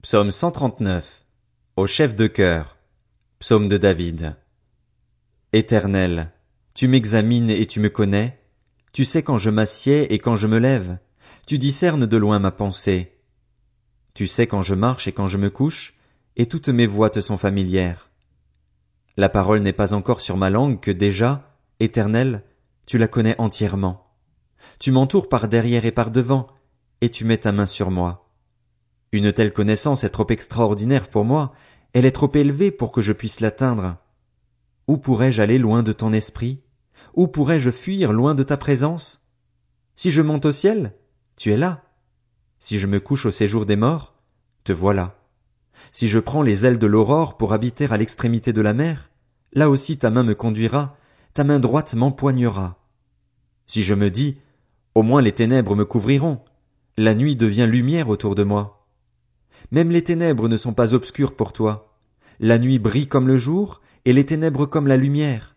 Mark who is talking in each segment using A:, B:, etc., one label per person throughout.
A: Psaume 139. Au chef de chœur. Psaume de David. Éternel, tu m'examines et tu me connais. Tu sais quand je m'assieds et quand je me lève. Tu discernes de loin ma pensée. Tu sais quand je marche et quand je me couche, et toutes mes voies te sont familières. La parole n'est pas encore sur ma langue que déjà, Éternel, tu la connais entièrement. Tu m'entoures par derrière et par devant, et tu mets ta main sur moi. Une telle connaissance est trop extraordinaire pour moi, elle est trop élevée pour que je puisse l'atteindre. Où pourrais-je aller loin de ton esprit? Où pourrais-je fuir loin de ta présence? Si je monte au ciel, tu es là. Si je me couche au séjour des morts, te voilà. Si je prends les ailes de l'aurore pour habiter à l'extrémité de la mer, là aussi ta main me conduira, ta main droite m'empoignera. Si je me dis, au moins les ténèbres me couvriront, la nuit devient lumière autour de moi. Même les ténèbres ne sont pas obscures pour toi. La nuit brille comme le jour, et les ténèbres comme la lumière.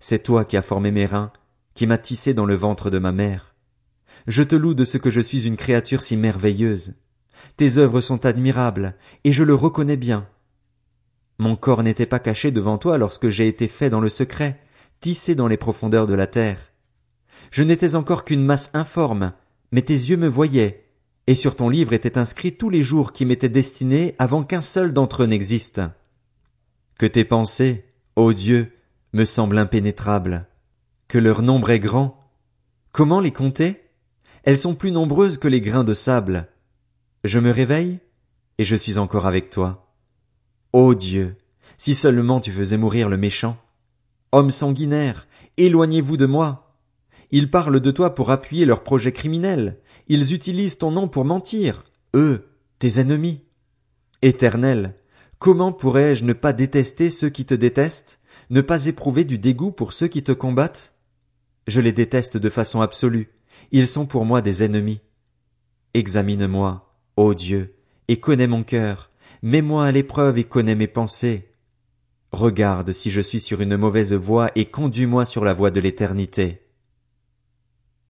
A: C'est toi qui as formé mes reins, qui m'as tissé dans le ventre de ma mère. Je te loue de ce que je suis une créature si merveilleuse. Tes œuvres sont admirables, et je le reconnais bien. Mon corps n'était pas caché devant toi lorsque j'ai été fait dans le secret, tissé dans les profondeurs de la terre. Je n'étais encore qu'une masse informe, mais tes yeux me voyaient, et sur ton livre étaient inscrits tous les jours qui m'étaient destinés avant qu'un seul d'entre eux n'existe. Que tes pensées, ô Dieu, me semblent impénétrables, que leur nombre est grand. Comment les compter? Elles sont plus nombreuses que les grains de sable. Je me réveille, et je suis encore avec toi. Ô Dieu, si seulement tu faisais mourir le méchant. Homme sanguinaire, éloignez-vous de moi. Ils parlent de toi pour appuyer leurs projets criminels. Ils utilisent ton nom pour mentir, eux, tes ennemis. Éternel, comment pourrais-je ne pas détester ceux qui te détestent, ne pas éprouver du dégoût pour ceux qui te combattent? Je les déteste de façon absolue. Ils sont pour moi des ennemis. Examine-moi, ô Dieu, et connais mon cœur. Mets-moi à l'épreuve et connais mes pensées. Regarde si je suis sur une mauvaise voie et conduis-moi sur la voie de l'éternité.